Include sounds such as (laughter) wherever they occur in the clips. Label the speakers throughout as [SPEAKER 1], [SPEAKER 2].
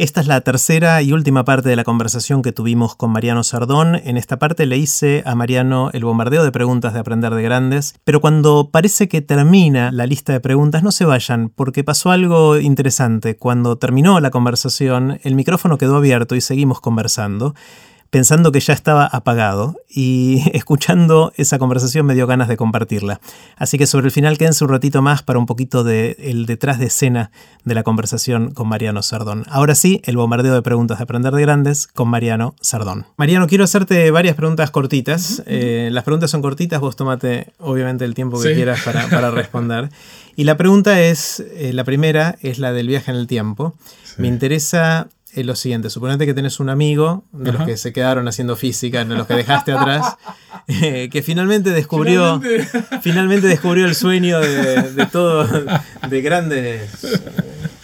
[SPEAKER 1] Esta es la tercera y última parte de la conversación que tuvimos con Mariano Sardón. En esta parte le hice a Mariano el bombardeo de preguntas de Aprender de Grandes, pero cuando parece que termina la lista de preguntas, no se vayan, porque pasó algo interesante. Cuando terminó la conversación, el micrófono quedó abierto y seguimos conversando pensando que ya estaba apagado y (laughs) escuchando esa conversación me dio ganas de compartirla. Así que sobre el final quédense un ratito más para un poquito del el detrás de escena de la conversación con Mariano Sardón. Ahora sí, el bombardeo de preguntas de Aprender de Grandes con Mariano Sardón. Mariano, quiero hacerte varias preguntas cortitas. Eh, las preguntas son cortitas, vos tomate obviamente el tiempo que quieras para, (laughs) responder. Y la pregunta es, eh, la primera es la del viaje en el tiempo. Me interesa es lo siguiente, suponete que tenés un amigo de los que se quedaron haciendo física, de los que dejaste atrás, (laughs) eh, que finalmente descubrió, finalmente. descubrió el sueño de, todo, de grandes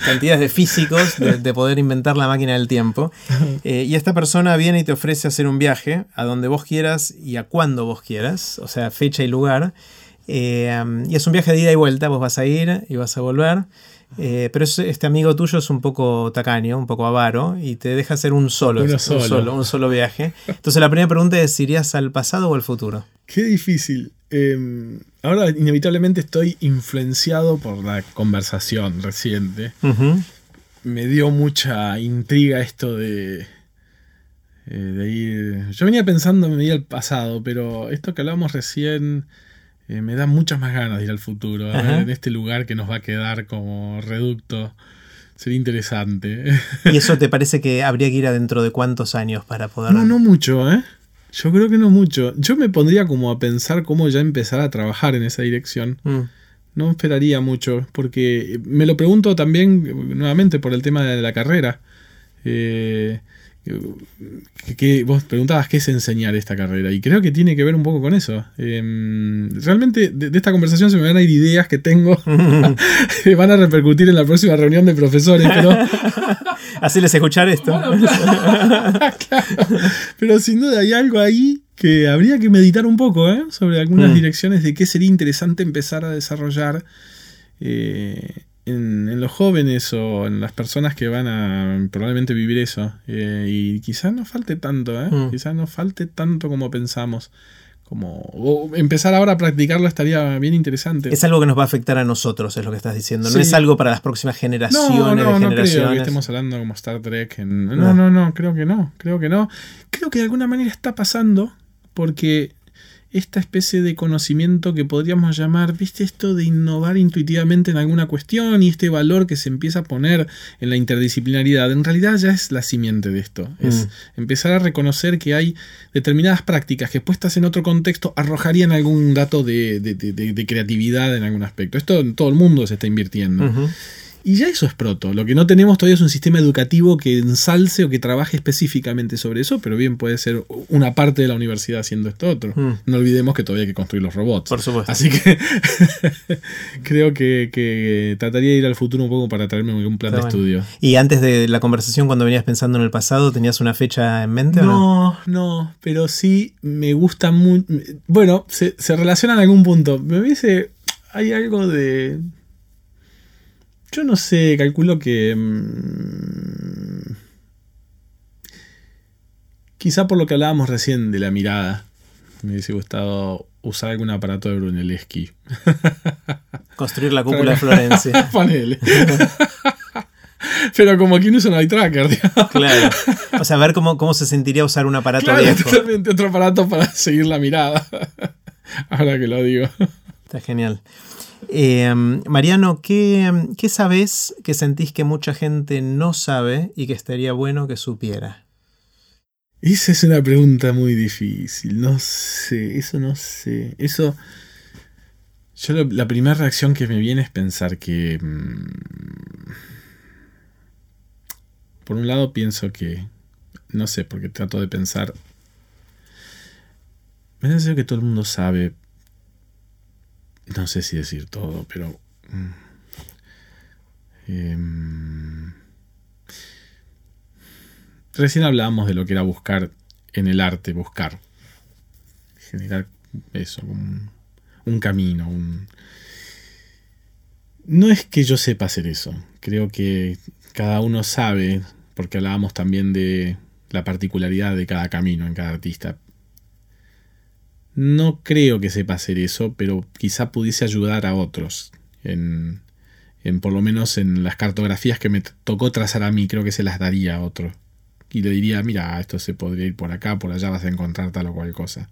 [SPEAKER 1] cantidades de físicos, de, poder inventar la máquina del tiempo. Eh, y esta persona viene y te ofrece hacer un viaje a donde vos quieras y a cuando vos quieras, o sea, fecha y lugar. Eh, y es un viaje de ida y vuelta, vos vas a ir y vas a volver. Eh, pero este amigo tuyo es un poco tacaño, un poco avaro, y te deja hacer un solo, un solo. Un solo, viaje. Entonces la primera pregunta es, ¿irías al pasado o al futuro?
[SPEAKER 2] Qué difícil. Em, ahora inevitablemente estoy influenciado por la conversación reciente. Me dio mucha intriga esto de, eh, de ir... Yo venía pensando, me al pasado, pero esto que hablábamos recién eh, me da muchas más ganas de ir al futuro, en este lugar que nos va a quedar como reducto. Sería interesante.
[SPEAKER 1] ¿Y eso te parece que habría que ir adentro de cuántos años para poder.?
[SPEAKER 2] No, no mucho, ¿eh? Yo creo que no mucho. Yo me pondría como a pensar cómo ya empezar a trabajar en esa dirección. Mm. No esperaría mucho, porque me lo pregunto también nuevamente por el tema de la carrera. Eh, que, vos preguntabas qué es enseñar esta carrera y creo que tiene que ver un poco con eso. Em, realmente de, esta conversación se me van a ir ideas que tengo que (laughs) (laughs) van a repercutir en la próxima reunión de profesores, pero... (laughs)
[SPEAKER 1] les escuchar esto.
[SPEAKER 2] Pero sin duda hay algo ahí que habría que meditar un poco ¿eh? sobre algunas mm. direcciones de qué sería interesante empezar a desarrollar. Eh, en, los jóvenes o en las personas que van a probablemente vivir eso. Eh, y quizás no falte tanto, ¿eh? Mm. Quizás no falte tanto como pensamos. Como, empezar ahora a practicarlo estaría bien interesante.
[SPEAKER 1] Es algo que nos va a afectar a nosotros, es lo que estás diciendo. No es algo para las próximas generaciones. No,
[SPEAKER 2] no, no creo que estemos hablando como Star Trek. no, no, no, creo que no. Creo que no. Creo que de alguna manera está pasando porque esta especie de conocimiento que podríamos llamar, viste, esto de innovar intuitivamente en alguna cuestión y este valor que se empieza a poner en la interdisciplinaridad, en realidad ya es la simiente de esto. Es mm. empezar a reconocer que hay determinadas prácticas que puestas en otro contexto arrojarían algún dato de, creatividad en algún aspecto. Esto en todo el mundo se está invirtiendo. Y ya eso es proto. Lo que no tenemos todavía es un sistema educativo que ensalce o que trabaje específicamente sobre eso, pero bien puede ser una parte de la universidad haciendo esto otro. Hmm. No olvidemos que todavía hay que construir los robots.
[SPEAKER 1] Por supuesto.
[SPEAKER 2] Así que (laughs) creo que, trataría de ir al futuro un poco para traerme un plan de estudio.
[SPEAKER 1] ¿Y antes de la conversación, cuando venías pensando en el pasado, tenías una fecha en mente?
[SPEAKER 2] No, o no, no, pero sí me gusta muy. Bueno, se, se relaciona en algún punto. Me dice. Hay algo de yo no sé, calculo que... Mm, quizá por lo que hablábamos recién de la mirada, me hubiese gustado usar algún aparato de Brunelleschi. (laughs)
[SPEAKER 1] Construir la cúpula de Florencia. (laughs)
[SPEAKER 2] Panel. Pero como quien usa un eye tracker,
[SPEAKER 1] Claro. O sea, ver cómo, cómo se sentiría usar un aparato
[SPEAKER 2] claro, Totalmente otro aparato para seguir la mirada. Ahora que lo digo.
[SPEAKER 1] Está genial. Eh, Mariano, ¿qué, ¿qué sabes que sentís que mucha gente no sabe y que estaría bueno que supiera?
[SPEAKER 2] Esa es una pregunta muy difícil. No sé, eso no sé. Eso. Yo la primera reacción que me viene es pensar que. Mm, por un lado pienso que. No sé, porque trato de pensar. Me da que todo el mundo sabe, no sé si decir todo, pero... Mm, em, recién hablábamos de lo que era buscar en el arte, buscar. Generar eso, un, camino. No es que yo sepa hacer eso, creo que cada uno sabe porque hablábamos también de la particularidad de cada camino en cada artista. No creo que sepa hacer eso, pero quizá pudiese ayudar a otros. En, en por lo menos en las cartografías que me tocó trazar a mí, creo que se las daría a otro. Y le diría, mira, esto se podría ir por acá, por allá vas a encontrar tal o cual cosa.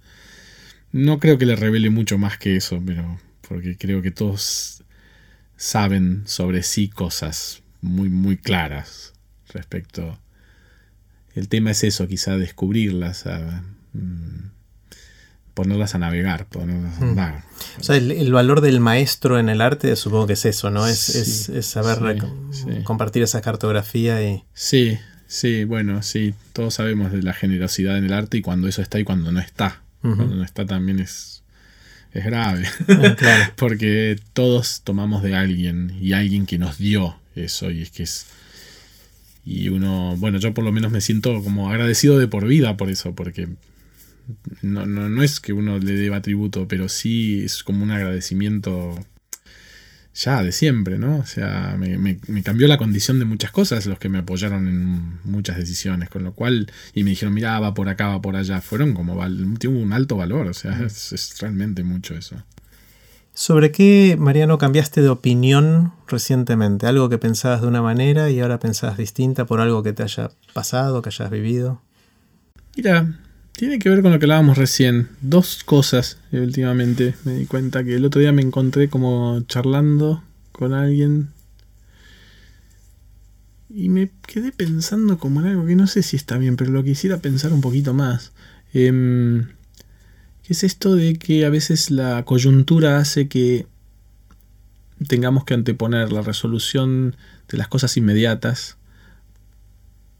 [SPEAKER 2] No creo que le revele mucho más que eso, pero porque creo que todos saben sobre sí cosas muy, muy claras respecto. El tema es eso, quizá descubrirlas, mm, ponerlas a navegar, ponerlas a
[SPEAKER 1] Mm.
[SPEAKER 2] andar.
[SPEAKER 1] O sea, el, el valor del maestro en el arte supongo que es eso, ¿no? Es,
[SPEAKER 2] Sí,
[SPEAKER 1] es- es saber
[SPEAKER 2] sí,
[SPEAKER 1] rec-
[SPEAKER 2] sí.
[SPEAKER 1] compartir esa cartografía y...
[SPEAKER 2] Sí, sí, bueno, sí, todos sabemos de la generosidad en el arte y cuando eso está y cuando no está. Cuando no está también es, es grave.
[SPEAKER 1] Ah, claro. (laughs)
[SPEAKER 2] Porque todos tomamos de alguien y alguien que nos dio eso y es que es... Y uno, bueno, yo por lo menos me siento como agradecido de por vida por eso, porque no, no, no es que uno le deba tributo, pero sí es como un agradecimiento ya de siempre, ¿no? O sea, me, me- me cambió la condición de muchas cosas los que me apoyaron en muchas decisiones, con lo cual, y me dijeron, mira, va por acá, va por allá, fueron como, tuvo un alto valor, o sea, es, es realmente mucho eso.
[SPEAKER 1] ¿Sobre qué, Mariano, cambiaste de opinión recientemente? ¿Algo que pensabas de una manera y ahora pensabas distinta por algo que te haya pasado, que hayas vivido?
[SPEAKER 2] Mira, tiene que ver con lo que hablábamos recién. Dos cosas últimamente. Me di cuenta que el otro día me encontré como charlando con alguien. Y me quedé pensando como en algo que no sé si está bien, pero lo quisiera pensar un poquito más. Em, ¿Qué es esto de que a veces la coyuntura hace que tengamos que anteponer la resolución de las cosas inmediatas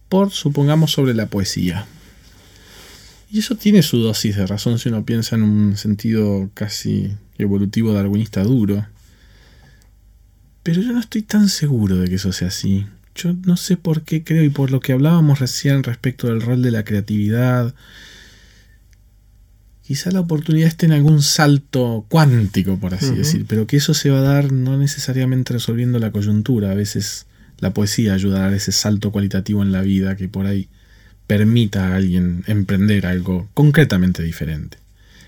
[SPEAKER 2] por, supongamos, sobre la poesía? Y eso tiene su dosis de razón si uno piensa en un sentido casi evolutivo darwinista duro. Pero yo no estoy tan seguro de que eso sea así. Yo no sé por qué creo y por lo que hablábamos recién respecto del rol de la creatividad. Quizá la oportunidad esté en algún salto cuántico, por así decir, pero que eso se va a dar no necesariamente resolviendo la coyuntura. A veces la poesía ayuda a dar ese salto cualitativo en la vida que por ahí permita a alguien emprender algo concretamente diferente.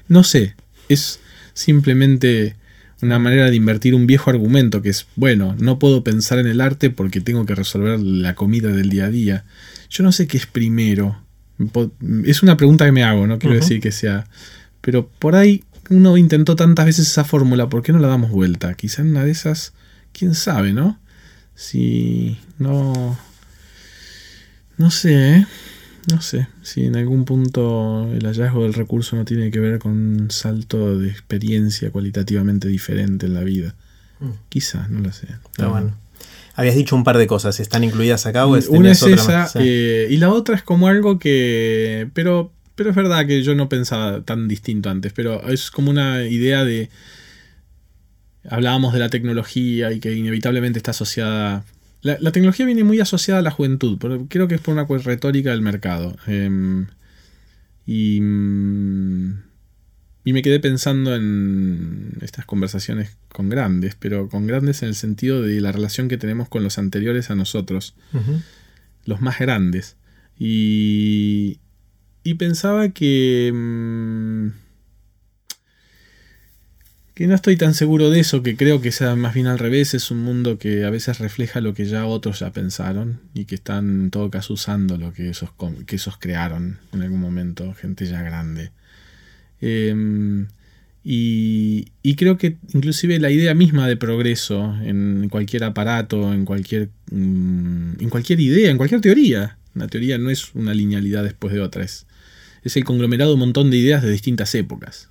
[SPEAKER 2] No sé, es simplemente una manera de invertir un viejo argumento que es, bueno, no puedo pensar en el arte porque tengo que resolver la comida del día a día. Yo no sé qué es primero. Es una pregunta que me hago, no quiero decir que sea... Pero por ahí uno intentó tantas veces esa fórmula, ¿por qué no la damos vuelta? Quizá en una de esas, quién sabe, ¿no? Si no... No sé, ¿eh? No sé si en algún punto el hallazgo del recurso no tiene que ver con un salto de experiencia cualitativamente diferente en la vida.
[SPEAKER 1] Mm.
[SPEAKER 2] Quizá, no lo sé.
[SPEAKER 1] Está bueno. Habías dicho un par de cosas, ¿están incluidas acá o es,
[SPEAKER 2] Una es
[SPEAKER 1] otra
[SPEAKER 2] esa?
[SPEAKER 1] Sí.
[SPEAKER 2] eh, y la otra es como algo que... Pero, pero es verdad que yo no pensaba tan distinto antes, pero es como una idea de... Hablábamos de la tecnología y que inevitablemente está asociada... La, la tecnología viene muy asociada a la juventud, pero creo que es por una retórica del mercado. Em, y, mm, y me quedé pensando en estas conversaciones con grandes, pero con grandes en el sentido de la relación que tenemos con los anteriores a nosotros los más grandes. Y, y pensaba que, mm, que no estoy tan seguro de eso, que creo que sea más bien al revés, es un mundo que a veces refleja lo que ya otros ya pensaron y que están en todo caso usando lo que esos, que esos crearon en algún momento, gente ya grande. Em, y, y creo que inclusive la idea misma de progreso en cualquier aparato, en cualquier, mm, en cualquier idea, en cualquier teoría, una teoría no es una linealidad después de otra, es, es el conglomerado de un montón de ideas de distintas épocas.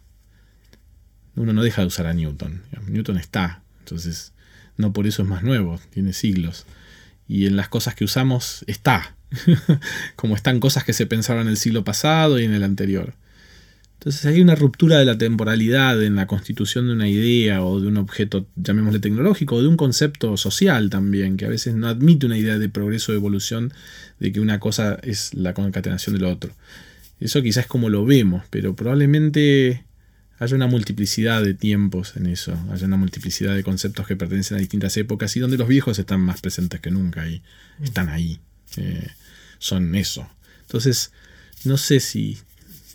[SPEAKER 2] Uno no deja de usar a Newton. Newton está, entonces no por eso es más nuevo, tiene siglos. Y en las cosas que usamos está, (laughs) como están cosas que se pensaron en el siglo pasado y en el anterior. Entonces hay una ruptura de la temporalidad en la constitución de una idea o de un objeto, llamémosle tecnológico, o de un concepto social también, que a veces no admite una idea de progreso o evolución, de que una cosa es la concatenación del otro. Eso quizás es como lo vemos, pero probablemente haya una multiplicidad de tiempos en eso, haya una multiplicidad de conceptos que pertenecen a distintas épocas y donde los viejos están más presentes que nunca y están ahí. Eh, son eso. Entonces, no sé si...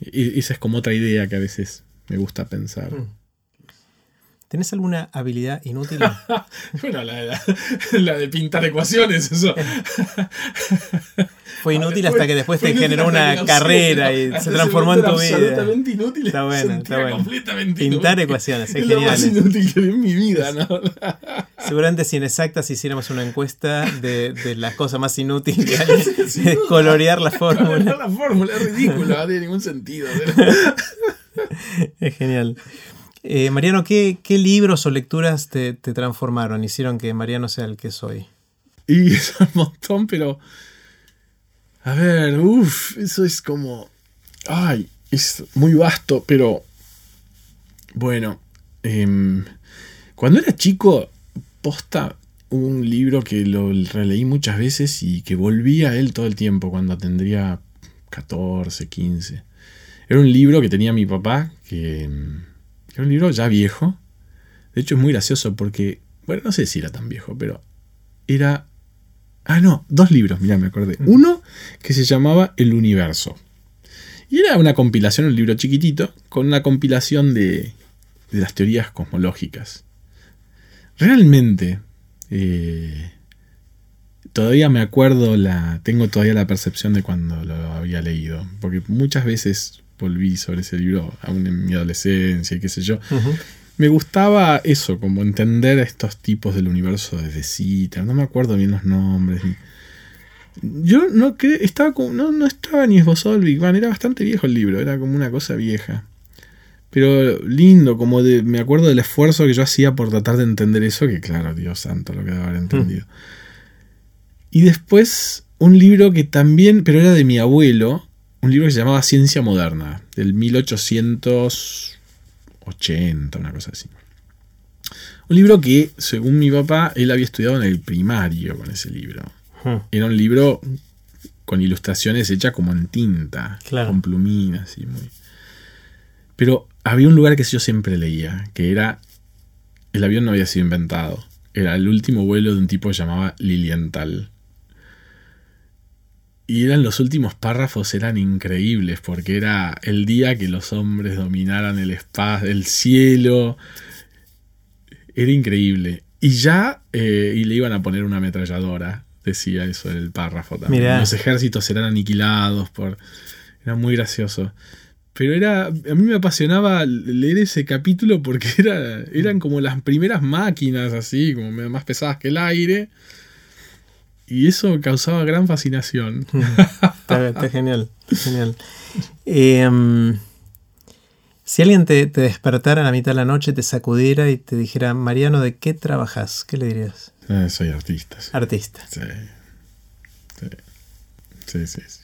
[SPEAKER 2] e-, Esa es como otra idea que a veces me gusta pensar.
[SPEAKER 1] Mm. ¿Tenés alguna habilidad inútil? (laughs)
[SPEAKER 2] bueno, la, la- la de pintar ecuaciones, eso.
[SPEAKER 1] Fue inútil hasta que después te generó una carrera y se transformó en tu vida.
[SPEAKER 2] Absolutamente inútil.
[SPEAKER 1] Está bueno, está bueno.
[SPEAKER 2] completamente
[SPEAKER 1] Pintar
[SPEAKER 2] inútil.
[SPEAKER 1] ecuaciones, es
[SPEAKER 2] es lo más
[SPEAKER 1] genial.
[SPEAKER 2] inútil que vi en mi vida, ¿no?
[SPEAKER 1] Seguramente si en exactas hiciéramos una encuesta de, de las cosas más inútiles que hay, es colorear la fórmula.
[SPEAKER 2] La fórmula es ridícula, no tiene ningún sentido. (laughs)
[SPEAKER 1] Es genial. Eh, Mariano, ¿qué, libros o lecturas te, transformaron? Hicieron que Mariano sea el que soy.
[SPEAKER 2] Y (laughs) es un montón, pero. A ver, uff, eso es como. Ay, es muy vasto, pero. Bueno, em, cuando era chico, posta, un libro que lo releí muchas veces y que volvía a él todo el tiempo, cuando tendría 14, 15. Era un libro que tenía mi papá, que, em, era un libro ya viejo. De hecho, es muy gracioso porque, bueno, no sé si era tan viejo, pero era Ah, no, dos libros, mira, me acordé. Uno que se llamaba El Universo. Y era una compilación, un libro chiquitito, con una compilación de, de las teorías cosmológicas. Realmente, eh, todavía me acuerdo, la, tengo todavía la percepción de cuando lo había leído, porque muchas veces volví sobre ese libro, aún en mi adolescencia y qué sé yo. Me gustaba eso, como entender a estos tipos del universo desde cita. No me acuerdo bien los nombres. Yo no cre- estaba como, no, no estaba ni esbozado el Big Bang, era bastante viejo el libro, era como una cosa vieja. Pero lindo, como de, me acuerdo del esfuerzo que yo hacía por tratar de entender eso, que claro, Dios santo, lo que debe haber entendido. Y después un libro que también, pero era de mi abuelo, un libro que se llamaba Ciencia Moderna, del 1880, una cosa así. Un libro que, según mi papá, él había estudiado en el primario con ese libro.
[SPEAKER 1] Ujú.
[SPEAKER 2] Era un libro con ilustraciones hechas como en tinta,
[SPEAKER 1] Claro.
[SPEAKER 2] con pluminas y muy. Pero había un lugar que yo siempre leía, que era. El avión no había sido inventado. Era el último vuelo de un tipo que se llamaba Lilienthal. Y eran los últimos párrafos, eran increíbles, porque era el día que los hombres dominaran el espacio, el cielo. Era increíble. Y ya, eh, y le iban a poner una ametralladora, decía eso el párrafo también.
[SPEAKER 1] Mirá.
[SPEAKER 2] Los ejércitos serán aniquilados por... Era muy gracioso. Pero era, a mí me apasionaba leer ese capítulo porque era, eran como las primeras máquinas así, como más pesadas que el aire. Y eso causaba gran fascinación. (laughs)
[SPEAKER 1] Está, está genial, genial. Eh, si alguien te, te despertara a la mitad de la noche, te sacudiera y te dijera, Mariano, ¿de qué trabajas? ¿Qué le dirías?
[SPEAKER 2] Eh, soy artista. sí.
[SPEAKER 1] Artista.
[SPEAKER 2] Sí. Sí. Sí, sí, sí.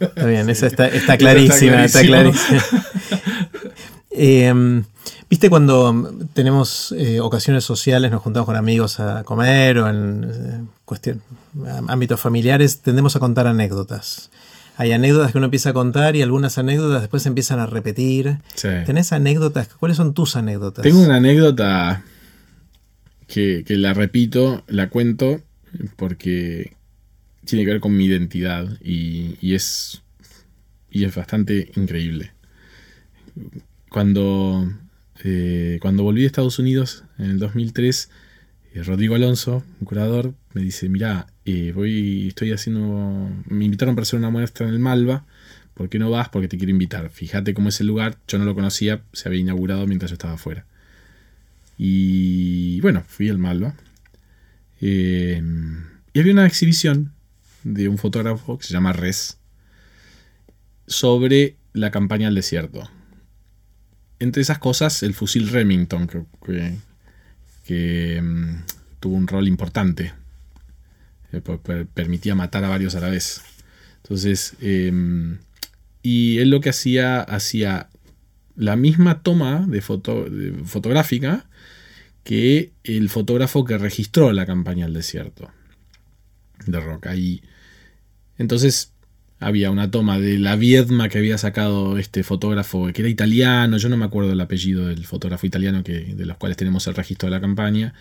[SPEAKER 1] Está bien, (laughs) esa está, está
[SPEAKER 2] está
[SPEAKER 1] clarísima, está clarísima. (laughs) Eh, Viste cuando tenemos eh, ocasiones sociales, nos juntamos con amigos a comer o en eh, cuestión- ámbitos familiares, tendemos a contar anécdotas. Hay anécdotas que uno empieza a contar y algunas anécdotas después se empiezan a repetir.
[SPEAKER 2] Sí.
[SPEAKER 1] ¿Tenés anécdotas? ¿Cuáles son tus anécdotas?
[SPEAKER 2] Tengo una anécdota que, que la repito, la cuento, porque tiene que ver con mi identidad y, y es, y es bastante increíble. Cuando, eh, cuando volví a Estados Unidos en el 2003, eh, Rodrigo Alonso, un curador, me dice, mira, voy, estoy haciendo, me invitaron para hacer una muestra en el Malva, ¿por qué no vas? Porque te quiero invitar. Fíjate cómo es el lugar, yo no lo conocía, se había inaugurado mientras yo estaba afuera. Y bueno, fui al Malva. Eh, y había una exhibición de un fotógrafo que se llama Res sobre la campaña al desierto. Entre esas cosas, el fusil Remington, que, que- mm, tuvo un rol importante. Eh, per- per- permitía matar a varios a la vez. Entonces, eh, y él lo que hacía, hacía la misma toma de foto, fotográfica que el fotógrafo que registró la campaña al desierto de Roca. Entonces había una toma de la Viedma que había sacado este fotógrafo, que era italiano, yo no me acuerdo el apellido del fotógrafo italiano que, de los cuales tenemos el registro de la campaña,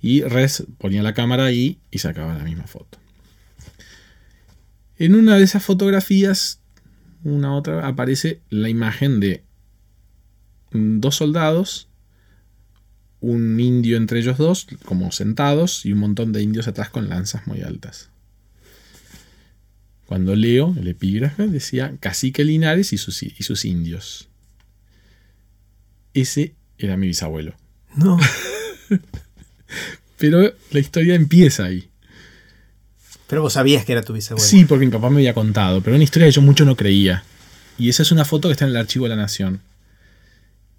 [SPEAKER 2] y Res ponía la cámara ahí y sacaba la misma foto. En una de esas fotografías, una otra, aparece la imagen de dos soldados, un indio entre ellos dos, como sentados, y un montón de indios atrás con lanzas muy altas. Cuando leo el epígrafe decía Cacique Linares y sus, y sus indios. Ese era mi bisabuelo.
[SPEAKER 1] No. (laughs)
[SPEAKER 2] Pero la historia empieza ahí.
[SPEAKER 1] Pero vos sabías que era tu bisabuelo.
[SPEAKER 2] Sí, porque mi papá me había contado, pero una historia que yo mucho no creía. Y esa es una foto que está en el archivo de la Nación.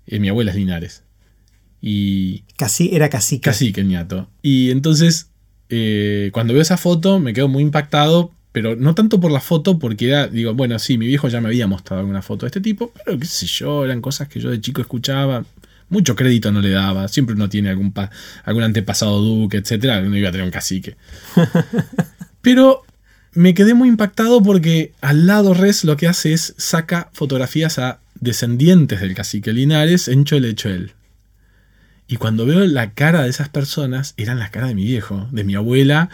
[SPEAKER 2] Eh, mi abuela es Linares. Y.
[SPEAKER 1] Casi, era cacique.
[SPEAKER 2] Cacique, el ñato. Y entonces, eh, cuando veo esa foto, me quedo muy impactado pero no tanto por la foto, porque era, digo, bueno, sí, mi viejo ya me había mostrado alguna foto de este tipo, pero qué sé yo, eran cosas que yo de chico escuchaba. Mucho crédito no le daba. Siempre uno tiene algún, algún antepasado duque, etcétera. No iba a tener un cacique. (laughs) Pero me quedé muy impactado porque al lado Res lo que hace es saca fotografías a descendientes del cacique Linares en Choel. Y cuando veo la cara de esas personas, eran las caras de mi viejo, de mi abuela,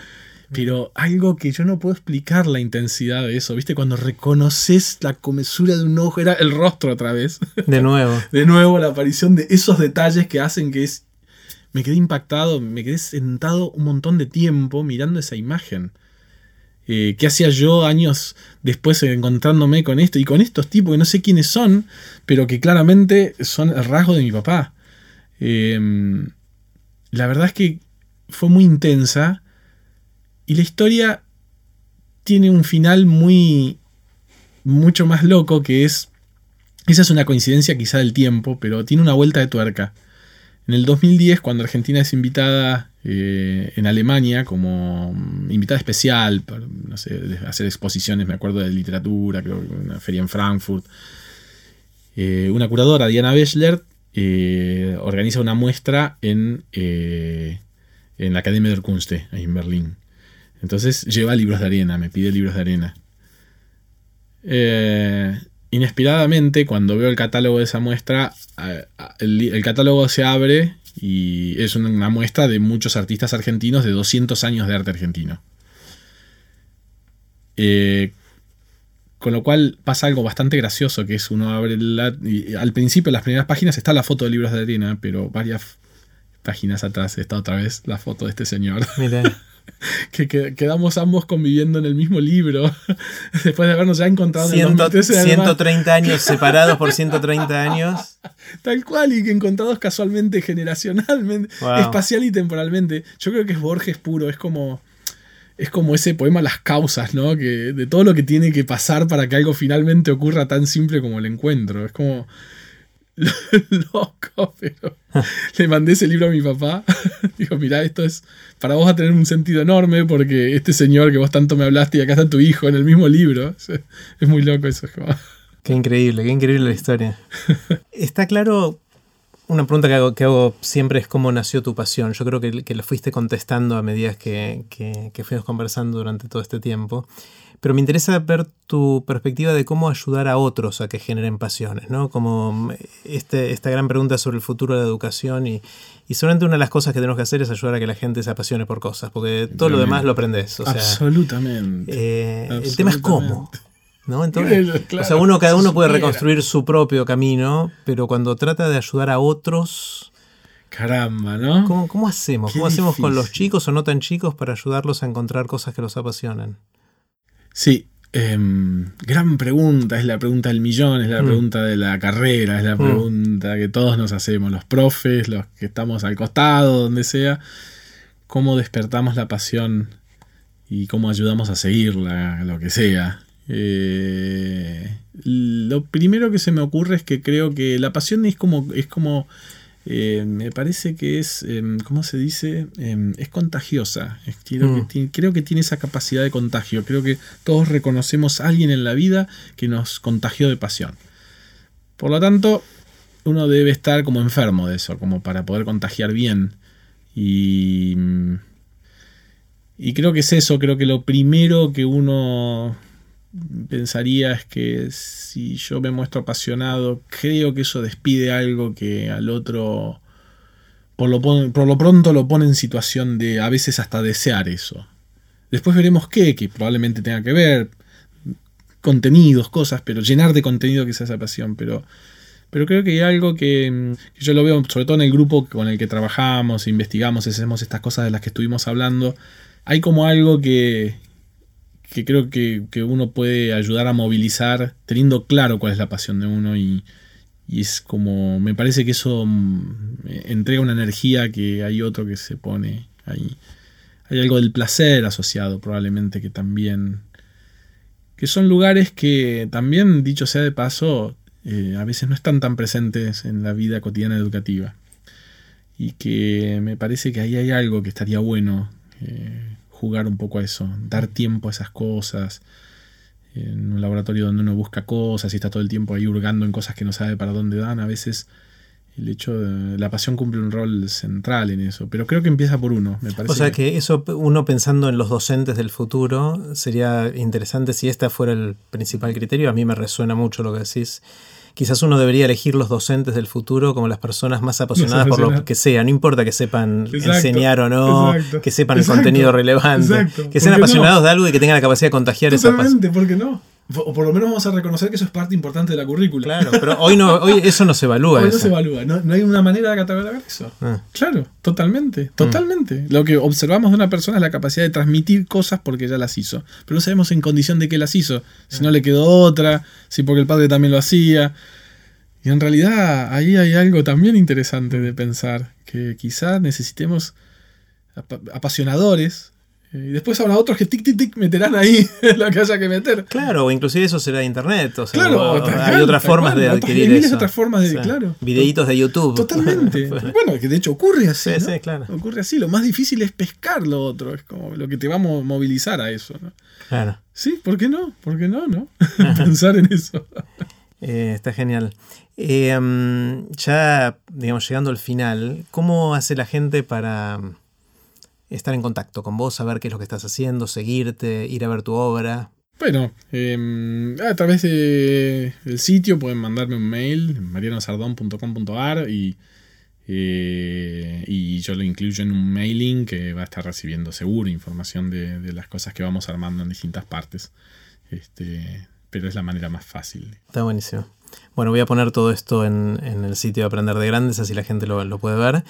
[SPEAKER 2] pero algo que yo no puedo explicar la intensidad de eso, ¿viste? Cuando reconoces la comesura de un ojo, era el rostro otra vez. (laughs)
[SPEAKER 1] De nuevo.
[SPEAKER 2] de nuevo la aparición de esos detalles que hacen que es... Me quedé impactado, me quedé sentado un montón de tiempo mirando esa imagen. Eh, ¿Qué hacía yo años después encontrándome con esto y con estos tipos que no sé quiénes son, pero que claramente son el rasgo de mi papá? Em, la verdad es que fue muy intensa y la historia tiene un final muy. mucho más loco que es. Esa es una coincidencia quizá del tiempo, pero tiene una vuelta de tuerca. En el 2010, cuando Argentina es invitada eh, en Alemania como invitada especial, para, hacer exposiciones, me acuerdo de literatura, creo que una feria en Frankfurt, eh, una curadora, Diana Bechler, eh, organiza una muestra en, en la Academia der Kunste, en Berlín. Entonces lleva libros de arena, me pide libros de arena. Eh, inesperadamente, cuando veo el catálogo de esa muestra, el, catálogo se abre y es una muestra de muchos artistas argentinos de 200 años de arte argentino. Eh, con lo cual pasa algo bastante gracioso, que es uno abre la, al principio, en las primeras páginas, está la foto de libros de arena, pero varias páginas atrás está otra vez la foto de este señor.
[SPEAKER 1] Mira. (laughs) (laughs)
[SPEAKER 2] que, quedamos ambos conviviendo en el mismo libro, (laughs) después de habernos ya encontrado
[SPEAKER 1] en el 2013, 130 años separados por 130 (laughs) años.
[SPEAKER 2] Tal cual, y que encontrados casualmente, generacionalmente, espacial y temporalmente. Yo creo que es Borges puro, es como es como ese poema Las causas, ¿no? Que de todo lo que tiene que pasar para que algo finalmente ocurra tan simple como el encuentro. Es como (laughs) loco, pero le mandé ese libro a mi papá. (laughs) Digo, mira, esto es para vos va a tener un sentido enorme porque este señor que vos tanto me hablaste y acá está tu hijo en el mismo libro. (laughs) Es muy loco eso.
[SPEAKER 1] Qué increíble, qué increíble la historia. Está claro, una pregunta que hago, que hago siempre es cómo nació tu pasión. Yo creo que, que lo fuiste contestando a medida que, que, que fuimos conversando durante todo este tiempo pero me interesa ver tu perspectiva de cómo ayudar a otros a que generen pasiones, ¿no? Como este, esta gran pregunta sobre el futuro de la educación y, y solamente una de las cosas que tenemos que hacer es ayudar a que la gente se apasione por cosas, porque todo lo demás lo aprendes.
[SPEAKER 2] Absolutamente.
[SPEAKER 1] Eh, el tema es cómo. ¿no? Entonces, (laughs) o sea, uno, cada uno puede reconstruir su propio camino, pero cuando trata de ayudar a otros...
[SPEAKER 2] Caramba, ¿no?
[SPEAKER 1] ¿Cómo, cómo hacemos? ¿Cómo hacemos con los chicos o no tan chicos para ayudarlos a encontrar cosas que los apasionan?
[SPEAKER 2] Sí, em, gran pregunta, es la pregunta del millón, es la mm. pregunta de la carrera, es la mm. pregunta que todos nos hacemos, los profes, los que estamos al costado, donde sea, cómo despertamos la pasión y cómo ayudamos a seguirla, lo que sea. Eh, lo primero que se me ocurre es que creo que la pasión es como, es como eh, me parece que es, em, ¿cómo se dice? Em, es contagiosa. creo, que mm. creo, que tiene esa capacidad de contagio. Creo que todos reconocemos a alguien en la vida que nos contagió de pasión. Por lo tanto, uno debe estar como enfermo de eso, como para poder contagiar bien. Y, y creo que es eso, creo que lo primero que uno pensaría es que si yo me muestro apasionado, creo que eso despide algo que al otro por lo, por lo pronto lo pone en situación de a veces hasta desear eso. Después veremos qué, que probablemente tenga que ver. contenidos, cosas, pero llenar de contenido que sea esa pasión. Pero, pero creo que hay algo que, yo lo veo, sobre todo en el grupo con el que trabajamos, investigamos, hacemos estas cosas de las que estuvimos hablando. Hay como algo que, que creo que, que, uno puede ayudar a movilizar teniendo claro cuál es la pasión de uno y, y es como, me parece que eso mm, entrega una energía que hay otro que se pone ahí. Hay algo del placer asociado probablemente que también... Que son lugares que también, dicho sea de paso, eh, a veces no están tan presentes en la vida cotidiana educativa. Y que me parece que ahí hay algo que estaría bueno eh, jugar un poco a eso, dar tiempo a esas cosas, en un laboratorio donde uno busca cosas y está todo el tiempo ahí hurgando en cosas que no sabe para dónde dan, a veces el hecho de la pasión cumple un rol central en eso, pero creo que empieza por uno, me parece.
[SPEAKER 1] O sea que eso uno pensando en los docentes del futuro sería interesante si este fuera el principal criterio, a mí me resuena mucho lo que decís quizás uno debería elegir los docentes del futuro como las personas más apasionadas por lo que sea. No importa que sepan enseñar o no, que sepan el contenido relevante, que sean apasionados de algo y que tengan la capacidad de contagiar esa pasión.
[SPEAKER 2] ¿por qué no? O por lo menos vamos a reconocer que eso es parte importante de la currícula.
[SPEAKER 1] Claro, pero hoy no, hoy eso no se evalúa.
[SPEAKER 2] Hoy no se evalúa, no, hay una manera de catalogar eso. Ah. Claro, totalmente, totalmente. Lo que observamos de una persona es la capacidad de transmitir cosas porque ya las hizo. Pero no sabemos en condición de qué las hizo. Si no le quedó otra, si porque el padre también lo hacía. Y en realidad ahí hay algo también interesante de pensar, que quizá necesitemos apasionadores y después habrá otros que tic tic tic meterán ahí lo que haya que meter.
[SPEAKER 1] Claro, o inclusive eso será internet. O sea, claro, hay otras formas de adquirir
[SPEAKER 2] eso. otras formas de, claro.
[SPEAKER 1] Videitos de YouTube.
[SPEAKER 2] Totalmente. (laughs) bueno, que de hecho ocurre así. Sí, sí, claro. Ocurre así. Lo más difícil es pescar lo otro. Es como lo que te va a movilizar a eso. ¿no?
[SPEAKER 1] Claro.
[SPEAKER 2] Sí, ¿por qué no? ¿Por qué no? no? (laughs) Pensar en eso. (laughs)
[SPEAKER 1] Eh, está genial. Eh, mm, ya, digamos, llegando al final, ¿cómo hace la gente para estar en contacto con vos, saber qué es lo que estás haciendo, seguirte, ir a ver tu obra?
[SPEAKER 2] Bueno, em, a través del sitio pueden mandarme un mail, marianosardón.com.ar y, eh, y yo lo incluyo en un mailing que va a estar recibiendo seguro información de, las cosas que vamos armando en distintas partes. Este, pero es la manera más fácil.
[SPEAKER 1] Está buenísimo. Bueno, voy a poner todo esto en, el sitio de Aprender de Grandes, así la gente lo, puede ver.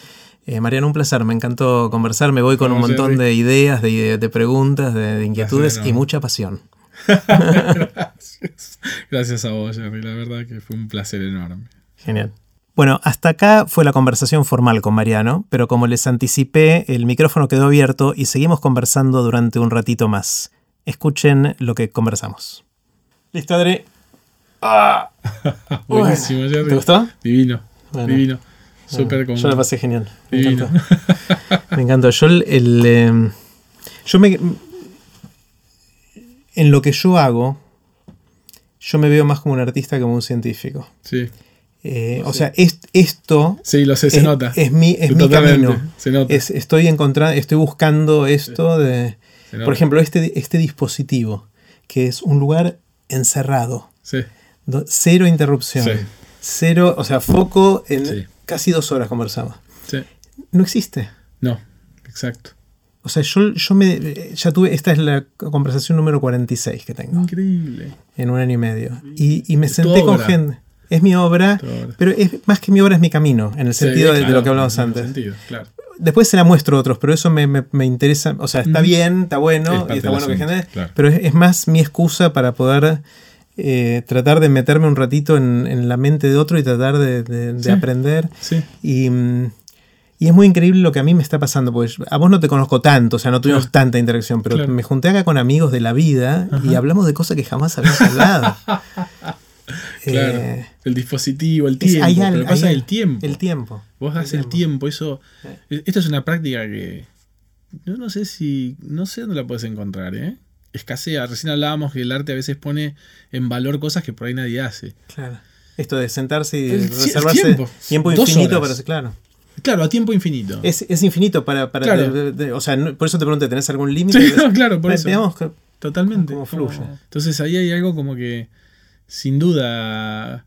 [SPEAKER 1] Eh, Mariano, un placer, me encantó conversar, me voy con un montón de ideas, de, preguntas, de, inquietudes y mucha pasión.
[SPEAKER 2] Gracias. (laughs) (laughs) Gracias a vos, Jerry, la verdad que fue un placer enorme.
[SPEAKER 1] Genial. Bueno, hasta acá fue la conversación formal con Mariano, pero como les anticipé, el micrófono quedó abierto y seguimos conversando durante un ratito más. Escuchen lo que conversamos. Listo, Adri.
[SPEAKER 2] Ah. (laughs) Buenísimo,
[SPEAKER 1] ¿Te gustó?
[SPEAKER 2] Divino. Divino. Súper bueno,
[SPEAKER 1] Yo la pasé genial. Me encantó. (laughs) me encantó. Yo el, em, yo me en lo que yo hago, yo me veo más como un artista que como un científico.
[SPEAKER 2] Sí.
[SPEAKER 1] Eh, o sea, esto
[SPEAKER 2] sí, lo sé, se
[SPEAKER 1] es,
[SPEAKER 2] nota.
[SPEAKER 1] es mi, es mi camino. Se nota. estoy encontrando, estoy buscando esto de, por ejemplo, este, este dispositivo, que es un lugar encerrado.
[SPEAKER 2] Sí.
[SPEAKER 1] Cero interrupción. Sí. Cero, o sea, foco en casi dos horas conversamos.
[SPEAKER 2] Sí.
[SPEAKER 1] No existe.
[SPEAKER 2] No, exacto.
[SPEAKER 1] O sea, yo, yo me. Ya tuve. Esta es la conversación número 46 que tengo.
[SPEAKER 2] Increíble.
[SPEAKER 1] En un año y medio. Y, y me senté con gente. Es mi obra, pero es más que mi obra, es mi camino, en el sentido de, lo que hablamos antes.
[SPEAKER 2] Sentido, claro.
[SPEAKER 1] Después se la muestro a otros, pero eso me, me, interesa. O sea, está bien, está bueno, y está bueno que genere. Pero es, es, más mi excusa para poder eh, tratar de meterme un ratito en, la mente de otro y tratar de, aprender. Y, y, es muy increíble lo que a mí me está pasando, porque a vos no te conozco tanto, o sea, no tuvimos tanta interacción, pero me junté acá con amigos de la vida y hablamos de cosas que jamás habíamos hablado. (laughs)
[SPEAKER 2] Claro, eh, el dispositivo, el tiempo. Hay, pasa el tiempo.
[SPEAKER 1] El tiempo.
[SPEAKER 2] Vos das el tiempo. eso. Esto es una práctica que. Yo no sé si. No sé dónde la puedes encontrar, ¿eh? Escasea. Recién hablábamos que el arte a veces pone en valor cosas que por ahí nadie hace.
[SPEAKER 1] Claro. Esto de sentarse y reservarse tiempo, tiempo infinito para claro.
[SPEAKER 2] Claro, a tiempo infinito.
[SPEAKER 1] Es, infinito para. para o sea, por eso te pregunto, ¿tenés algún límite?
[SPEAKER 2] Sí, (laughs) claro, por eso. Totalmente.
[SPEAKER 1] Como fluye.
[SPEAKER 2] Entonces ahí hay algo como que, sin duda,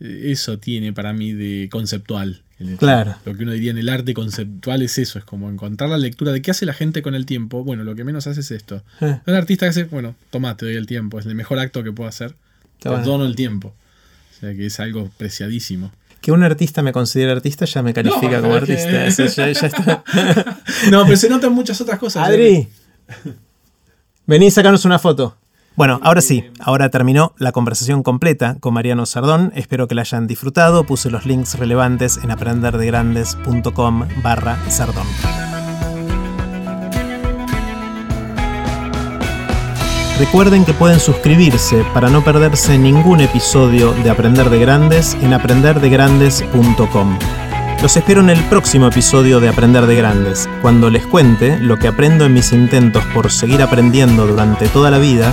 [SPEAKER 2] eso tiene para mí de conceptual.
[SPEAKER 1] Claro.
[SPEAKER 2] Lo que uno diría en el arte conceptual es eso, es como encontrar la lectura de qué hace la gente con el tiempo. Bueno, lo que menos hace es esto.
[SPEAKER 1] Eh.
[SPEAKER 2] Un artista que hace, bueno, toma, te doy el tiempo, es el mejor acto que puedo hacer. Te
[SPEAKER 1] bueno.
[SPEAKER 2] dono el tiempo. O sea que es algo preciadísimo.
[SPEAKER 1] Que un artista me considere artista ya me califica
[SPEAKER 2] No,
[SPEAKER 1] como
[SPEAKER 2] que-
[SPEAKER 1] artista. Eso ya- ya está. (laughs)
[SPEAKER 2] No, pero se notan muchas otras cosas.
[SPEAKER 1] Adri, vení, sacarnos una foto. Bueno, ahora sí, ahora terminó la conversación completa con Mariano Sardón. Espero que la hayan disfrutado. Puse los links relevantes en aprenderdegrandes.com barra Sardón. Recuerden que pueden suscribirse para no perderse ningún episodio de Aprender de Grandes en aprenderdegrandes.com. Los espero en el próximo episodio de Aprender de Grandes, cuando les cuente lo que aprendo en mis intentos por seguir aprendiendo durante toda la vida